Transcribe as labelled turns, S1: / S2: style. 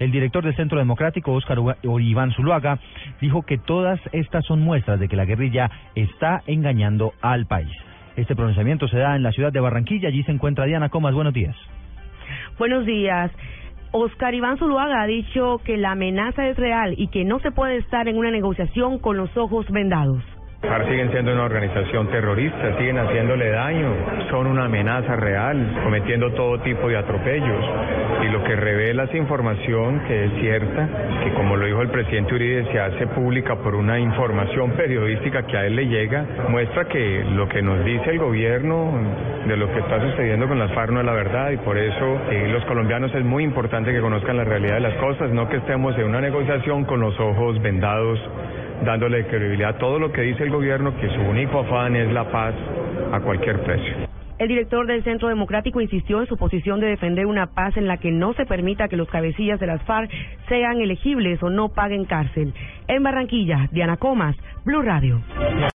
S1: El director del Centro Democrático, Óscar Iván Zuluaga, dijo que todas estas son muestras de que la guerrilla está engañando al país. Este pronunciamiento se da en la ciudad de Barranquilla. Allí se encuentra Diana Comas. Buenos días.
S2: Buenos días. Oscar Iván Zuluaga ha dicho que la amenaza es real y que no se puede estar en una negociación con los ojos vendados.
S3: Siguen siendo una organización terrorista, siguen haciéndole daño, son una amenaza real, cometiendo todo tipo de atropellos. Y lo que revela esa información, que es cierta, que como lo dijo el presidente Uribe, se hace pública por una información periodística que a él le llega, muestra que lo que nos dice el gobierno de lo que está sucediendo con las FARC no es la verdad y por eso eh, los colombianos es muy importante que conozcan la realidad de las cosas, no que estemos en una negociación con los ojos vendados dándole credibilidad a todo lo que dice el gobierno, que su único afán es la paz a cualquier precio.
S2: El director del Centro Democrático insistió en su posición de defender una paz en la que no se permita que los cabecillas de las FARC sean elegibles o no paguen cárcel. En Barranquilla, Diana Comas, Blue Radio.